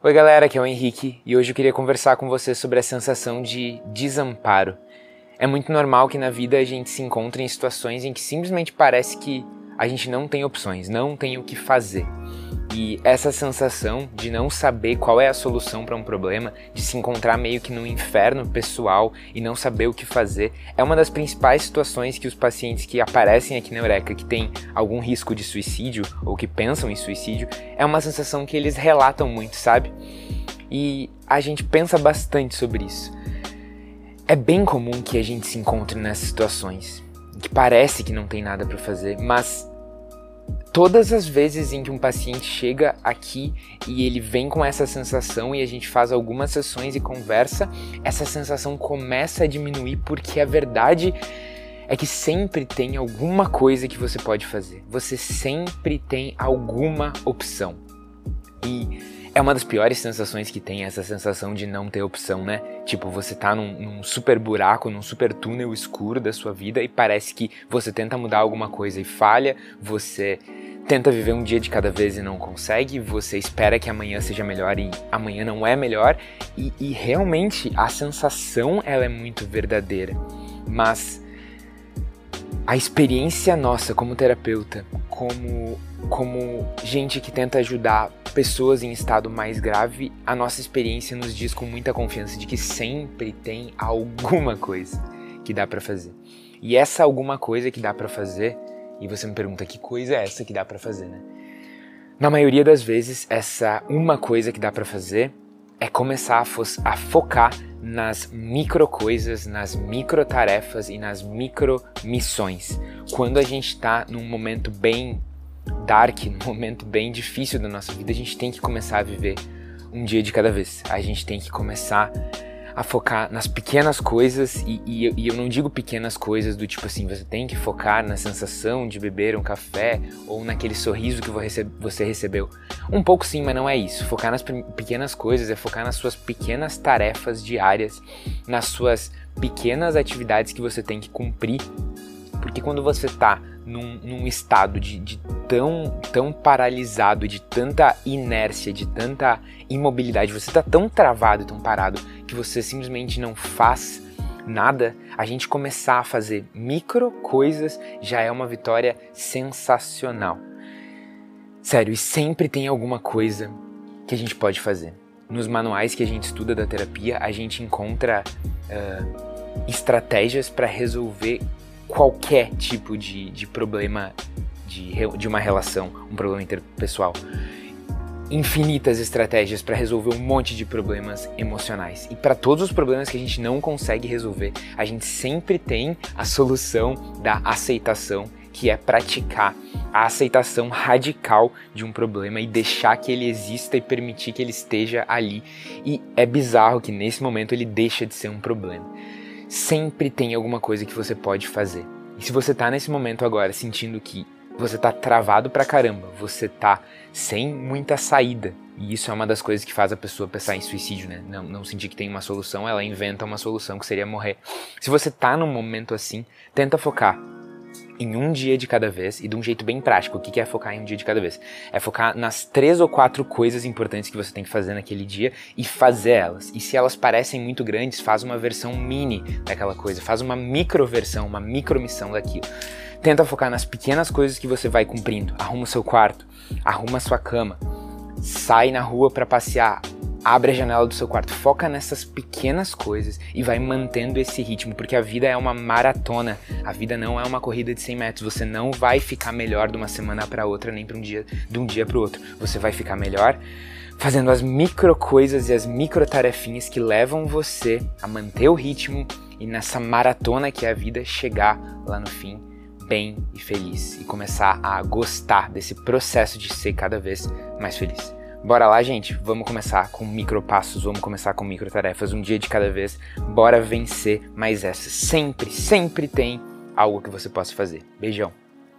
Oi galera, aqui é o Henrique e hoje eu queria conversar com você sobre a sensação de desamparo. É muito normal que na vida a gente se encontre em situações em que simplesmente parece que a gente não tem opções, não tem o que fazer. E essa sensação de não saber qual é a solução para um problema, de se encontrar meio que no inferno pessoal e não saber o que fazer, é uma das principais situações que os pacientes que aparecem aqui na Eureka, que têm algum risco de suicídio ou que pensam em suicídio, é uma sensação que eles relatam muito, sabe? E a gente pensa bastante sobre isso. É bem comum que a gente se encontre nessas situações, que parece que não tem nada para fazer, mas todas as vezes em que um paciente chega aqui e ele vem com essa sensação e a gente faz algumas sessões e conversa, essa sensação começa a diminuir porque a verdade é que sempre tem alguma coisa que você pode fazer. Você sempre tem alguma opção. E é uma das piores sensações que tem essa sensação de não ter opção, né? Tipo, você tá num, num, super buraco, num super túnel escuro da sua vida e parece que você tenta mudar alguma coisa e falha, você tenta viver um dia de cada vez e não consegue, você espera que amanhã seja melhor e amanhã não é melhor, e, e realmente a sensação ela é muito verdadeira. Mas a experiência nossa como terapeuta, como, como gente que tenta ajudar pessoas em estado mais grave, a nossa experiência nos diz com muita confiança de que sempre tem alguma coisa que dá para fazer. E essa alguma coisa que dá para fazer e você me pergunta que coisa é essa que dá para fazer, né? Na maioria das vezes, essa uma coisa que dá para fazer é começar a, fo a, focar nas micro coisas, nas micro tarefas e nas micro missões. Quando a gente está num momento bem dark, num momento bem difícil da nossa vida, a gente tem que começar a viver um dia de cada vez. A gente tem que começar a focar nas pequenas coisas e, e, e, eu não digo pequenas coisas do tipo assim, você tem que focar na sensação de beber um café ou naquele sorriso que você recebeu. Um pouco sim, mas não é isso. Focar nas pequenas coisas é focar nas suas pequenas tarefas diárias, nas suas pequenas atividades que você tem que cumprir. Porque quando você está num, num, estado de, de tão, tão paralisado, de tanta inércia, de tanta imobilidade, você está tão travado, tão parado, que você simplesmente não faz nada, a gente começar a fazer micro coisas já é uma vitória sensacional. Sério, e sempre tem alguma coisa que a gente pode fazer. Nos manuais que a gente estuda da terapia, a gente encontra uh, estratégias para resolver qualquer tipo de, de problema de, de uma relação, um problema interpessoal infinitas estratégias para resolver um monte de problemas emocionais. E para todos os problemas que a gente não consegue resolver, a gente sempre tem a solução da aceitação, que é praticar a aceitação radical de um problema e deixar que ele exista e permitir que ele esteja ali. E é bizarro que nesse momento ele deixa de ser um problema. Sempre tem alguma coisa que você pode fazer. E se você está nesse momento agora sentindo que você tá travado pra caramba, você tá sem muita saída. E isso é uma das coisas que faz a pessoa pensar em suicídio, né? Não, não sentir que tem uma solução, ela inventa uma solução que seria morrer. Se você tá num momento assim, tenta focar em um dia de cada vez e de um jeito bem prático. O que é focar em um dia de cada vez? É focar nas três ou quatro coisas importantes que você tem que fazer naquele dia e fazer elas. E se elas parecem muito grandes, faz uma versão mini daquela coisa, faz uma micro versão, uma micro missão daquilo. Tenta focar nas pequenas coisas que você vai cumprindo. Arruma o seu quarto, arruma a sua cama, sai na rua para passear, abre a janela do seu quarto. Foca nessas pequenas coisas e vai mantendo esse ritmo, porque a vida é uma maratona. A vida não é uma corrida de 100 metros. Você não vai ficar melhor de uma semana para outra, nem para um dia, de um dia para o outro. Você vai ficar melhor fazendo as micro coisas e as micro tarefinhas que levam você a manter o ritmo e nessa maratona que é a vida chegar lá no fim bem e feliz e começar a gostar desse processo de ser cada vez mais feliz. Bora lá, gente? Vamos começar com micro passos, vamos começar com micro tarefas, um dia de cada vez. Bora vencer mais essa. Sempre, sempre tem algo que você possa fazer. Beijão.